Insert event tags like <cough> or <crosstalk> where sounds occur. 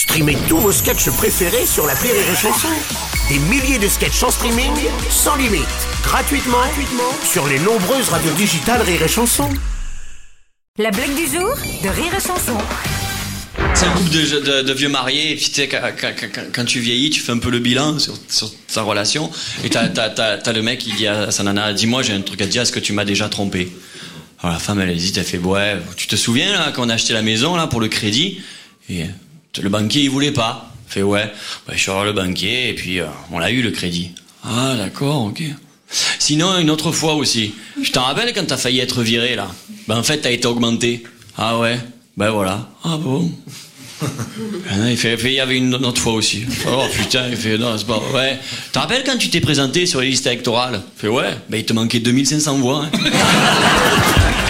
Streamez tous vos sketchs préférés sur la Rire et Chanson. Des milliers de sketchs en streaming, sans limite, gratuitement, gratuitement sur les nombreuses radios digitales Rire et Chanson. La blague du jour de Rire et Chanson. C'est un couple de, de- de vieux mariés, et puis tu sais, quand, quand- quand- quand tu vieillis, tu fais un peu le bilan sur, sur ta relation, et t'as, t'as- t'as- t'as le mec qui dit à sa nana, dis-moi, j'ai un truc à te dire, est-ce que tu m'as déjà trompé? Alors la femme, elle hésite, elle fait, ouais, tu te souviens, là, quand on a acheté la maison, là, pour le crédit, et euh, le banquier, il voulait pas. Fait, ouais, bah, je suis allé le banquier, et puis euh, on l'a eu, le crédit. Ah, d'accord, ok. Sinon, une autre fois aussi, je t'en rappelle quand t'as failli être viré, là? Ben, en fait, t'as été augmenté. Ah ouais Ben voilà. Ah bon <laughs> non, il fait, il y avait une autre fois aussi. Oh putain, il fait, non, c'est pas Ouais. Tu te rappelles quand tu t'es présenté sur les listes électorales? Il fait, ouais, ben il te manquait 2500 voix. hein. <laughs>